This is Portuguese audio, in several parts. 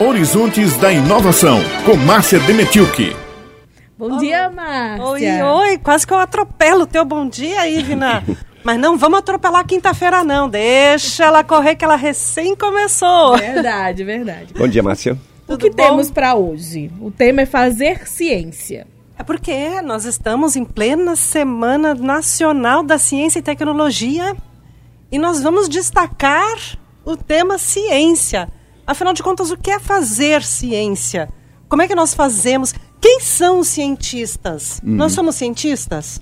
Horizontes da Inovação, com Márcia Demetilke. Bom dia, Márcia. Oi, oi, quase que eu atropelo o teu bom dia, Ivna. Mas não vamos atropelar quinta-feira, não. Deixa ela correr, que ela recém começou. Verdade, verdade. Bom dia, Márcia. O que Tudo bom? temos para hoje? O tema é fazer ciência. É porque nós estamos em plena Semana Nacional da Ciência e Tecnologia e nós vamos destacar o tema ciência. Afinal de contas, o que é fazer ciência? Como é que nós fazemos? Quem são os cientistas? Nós somos cientistas?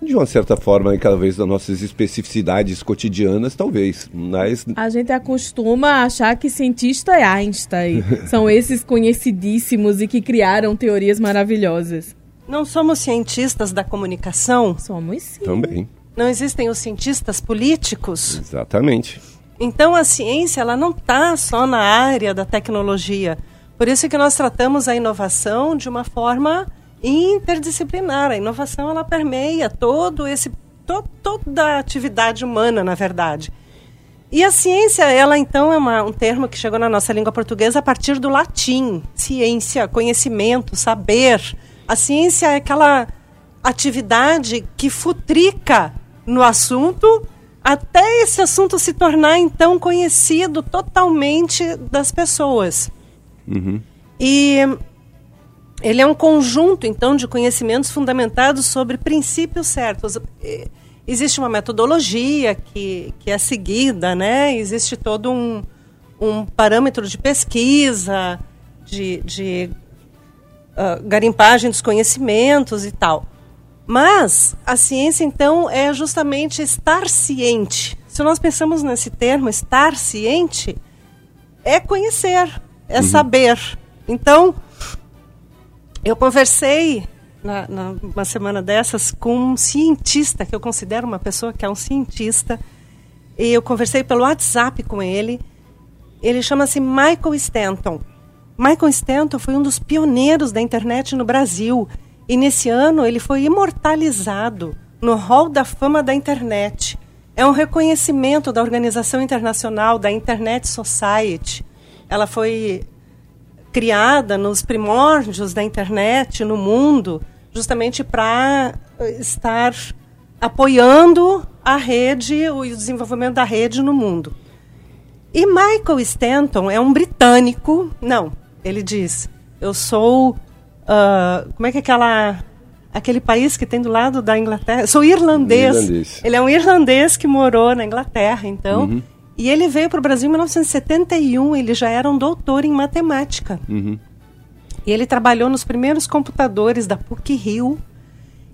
De uma certa forma, cada vez das nossas especificidades cotidianas, talvez. Mas A gente acostuma achar que cientista é Einstein. São esses conhecidíssimos e que criaram teorias maravilhosas. Não somos cientistas da comunicação? Somos sim. também. Não existem os cientistas políticos? Exatamente. Então a ciência ela não está só na área da tecnologia. Por isso que nós tratamos a inovação de uma forma interdisciplinar. A inovação ela permeia todo esse to, toda a atividade humana, na verdade. E a ciência, ela então é uma- um termo que chegou na nossa língua portuguesa a partir do latim. Ciência, conhecimento, saber. A ciência é aquela atividade que futrica no assunto até esse assunto se tornar então conhecido totalmente das pessoas. E ele é um conjunto, então, de conhecimentos fundamentados sobre princípios certos. Existe uma metodologia que, que é seguida, né? Existe todo um, um parâmetro de pesquisa, de, de ah, garimpagem dos conhecimentos e tal. Mas a ciência, então, é justamente estar ciente. Se nós pensamos nesse termo, estar ciente, é conhecer, é saber. Então, eu conversei na, na- uma semana dessas com um cientista, que eu considero uma pessoa que é um cientista, e eu conversei pelo WhatsApp com ele. Ele chama-se Michael Stanton. Michael Stanton foi um dos pioneiros da internet no Brasil. E nesse ano ele foi imortalizado no Hall da Fama da Internet. É um reconhecimento da Organização Internacional da Internet Society. Ela foi criada nos primórdios da internet no mundo, justamente para estar apoiando a rede, o desenvolvimento da rede no mundo. E Michael Stanton é um britânico. Não, ele diz: eu sou. Ah, como é que é aquela. Aquele país que tem do lado da Inglaterra. Sou irlandês. Irlandês. Ele é um irlandês que morou na Inglaterra, então. E ele veio para o Brasil em 1971. Ele já era um doutor em matemática. E ele trabalhou nos primeiros computadores da PUC Rio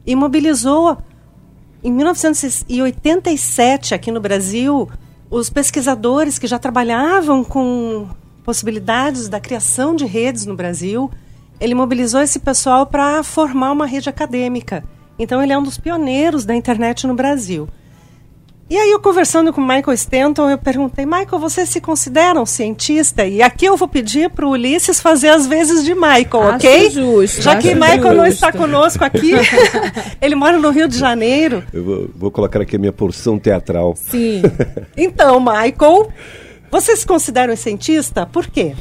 e mobilizou em 1987 aqui no Brasil os pesquisadores que já trabalhavam com possibilidades da criação de redes no Brasil. Ele mobilizou esse pessoal para formar uma rede acadêmica. Então ele é um dos pioneiros da internet no Brasil. E aí, eu conversando com o Michael Stanton, eu perguntei, Michael, você se considera um cientista? E aqui eu vou pedir para o Ulisses fazer as vezes de Michael, Acho ok? justo, Já que Michael não justo. está conosco aqui, ele mora no Rio de Janeiro. Eu vou, vou colocar aqui a minha porção teatral. Sim. Então, Michael, você se considera um cientista? Por quê?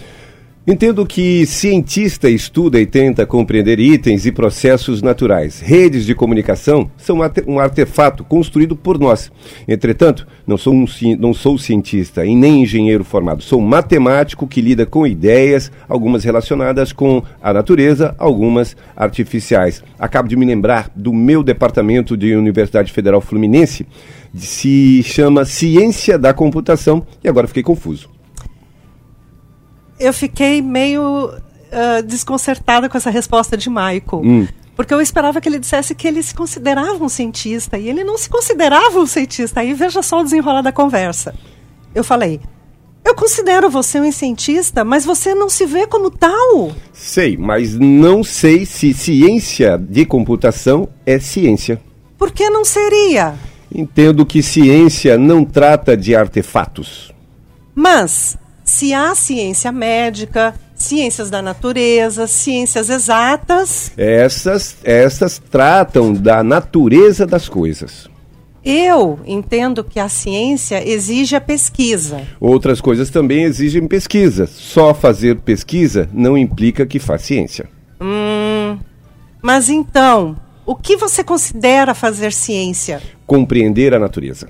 Entendo que cientista estuda e tenta compreender itens e processos naturais. Redes de comunicação são um artefato construído por nós. Entretanto, não sou, um, não sou cientista e nem engenheiro formado. Sou matemático que lida com ideias, algumas relacionadas com a natureza, algumas artificiais. Acabo de me lembrar do meu departamento de Universidade Federal Fluminense, se chama Ciência da Computação, e agora fiquei confuso. Eu fiquei meio ah, desconcertada com essa resposta de Michael. Hum. Porque eu esperava que ele dissesse que ele se considerava um cientista. E ele não se considerava um cientista. Aí veja só o desenrolar da conversa. Eu falei: Eu considero você um cientista, mas você não se vê como tal. Sei, mas não sei se ciência de computação é ciência. Por que não seria? Entendo que ciência não trata de artefatos. Mas, se há ciência médica, ciências da natureza, ciências exatas, Essas, essas tratam da natureza das coisas. Eu entendo que a ciência exige a pesquisa. Outras coisas também exigem pesquisa. Só fazer pesquisa não implica que faz ciência. Hum, mas então, o que você considera fazer ciência? Compreender a natureza.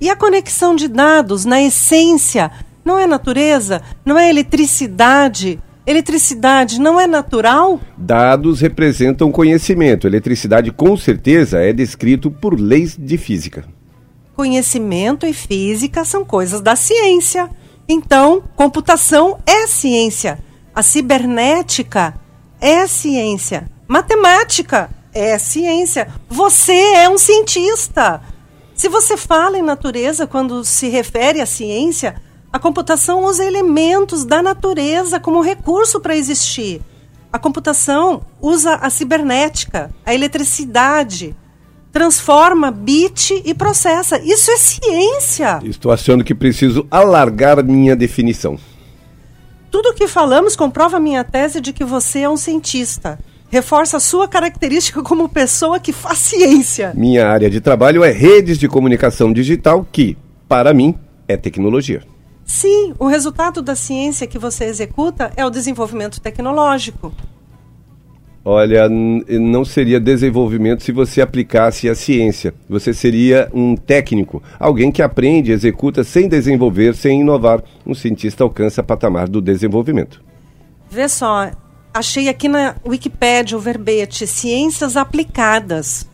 E a conexão de dados, na essência, não é natureza? Não é eletricidade? Eletricidade não é natural? Dados representam conhecimento. Eletricidade, com certeza, é descrito por leis de física. Conhecimento e física são coisas da ciência. Então, computação é ciência. A cibernética é ciência. Matemática é ciência. Você é um cientista. Se você fala em natureza quando se refere à ciência, a computação usa elementos da natureza como recurso para existir. A computação usa a cibernética, a eletricidade, transforma bit e processa. Isso é ciência. Estou achando que preciso alargar minha definição. Tudo o que falamos comprova minha tese de que você é um cientista. Reforça a sua característica como pessoa que faz ciência. Minha área de trabalho é redes de comunicação digital, que, para mim, é tecnologia. Sim, o resultado da ciência que você executa é o desenvolvimento tecnológico. Olha, não seria desenvolvimento se você aplicasse a ciência. Você seria um técnico, alguém que aprende, executa sem desenvolver, sem inovar. Um cientista alcança patamar do desenvolvimento. Vê só, achei aqui na Wikipédia o verbete ciências aplicadas.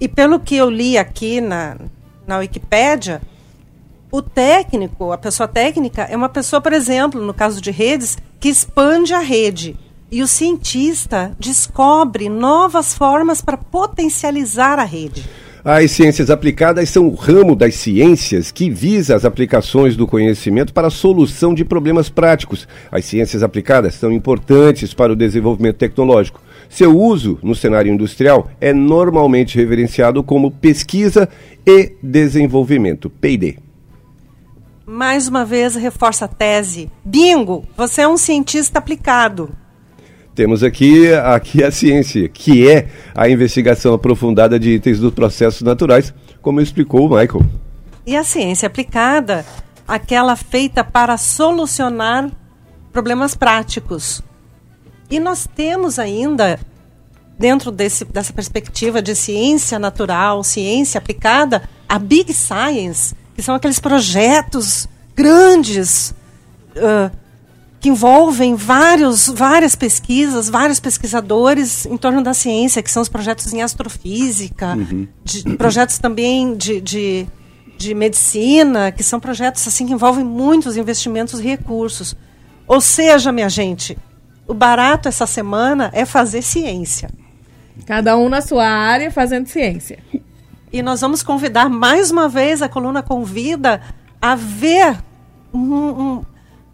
E pelo que eu li aqui na, na Wikipédia, o técnico, a pessoa técnica, é uma pessoa, por exemplo, no caso de redes, que expande a rede. E o cientista descobre novas formas para potencializar a rede. As ciências aplicadas são o ramo das ciências que visa as aplicações do conhecimento para a solução de problemas práticos. As ciências aplicadas são importantes para o desenvolvimento tecnológico. Seu uso no cenário industrial é normalmente reverenciado como pesquisa e desenvolvimento, PD mais uma vez reforça a tese. Bingo, você é um cientista aplicado. Temos aqui, aqui a ciência, que é a investigação aprofundada de itens dos processos naturais, como explicou o Michael. E a ciência aplicada, aquela feita para solucionar problemas práticos. E nós temos ainda, dentro desse, dessa perspectiva de ciência natural, ciência aplicada, a Big Science, que são aqueles projetos grandes uh, que envolvem vários, várias pesquisas, vários pesquisadores em torno da ciência, que são os projetos em astrofísica, uhum. de, projetos também de, de, de, medicina, que são projetos assim que envolvem muitos investimentos e recursos. Ou seja, minha gente, o barato essa semana é fazer ciência. Cada um na sua área fazendo ciência. E nós vamos convidar mais uma vez, a coluna convida a ver um, um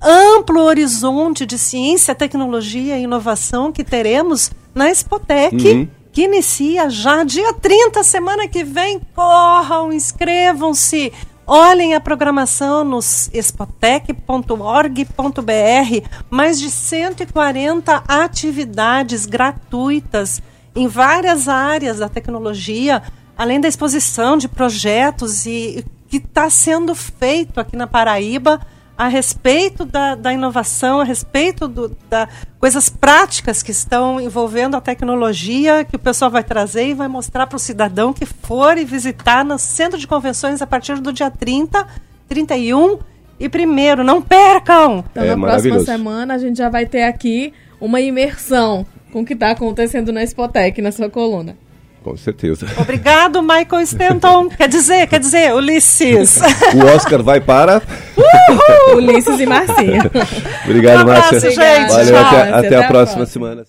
amplo horizonte de ciência, tecnologia e inovação que teremos na Expotec. Uhum. Que inicia já dia 30, semana que vem. Corram, inscrevam-se. Olhem a programação nos espotec.org.br. Mais de 140 atividades gratuitas em várias áreas da tecnologia além da exposição de projetos e que está sendo feito aqui na Paraíba a respeito da, da inovação, a respeito do, da coisas práticas que estão envolvendo a tecnologia, que o pessoal vai trazer e vai mostrar para o cidadão que for e visitar no centro de convenções a partir do dia 30, 31 e primeiro. Não percam! Então, é na próxima semana a gente já vai ter aqui uma imersão com o que está acontecendo na Spotec, na sua coluna. Com certeza. Obrigado, Michael Stanton. quer dizer, quer dizer, Ulisses. o Oscar vai para. Ulisses e Marcinha. Obrigado, um Márcia. Gente. Valeu, até, até, até, a próxima semana.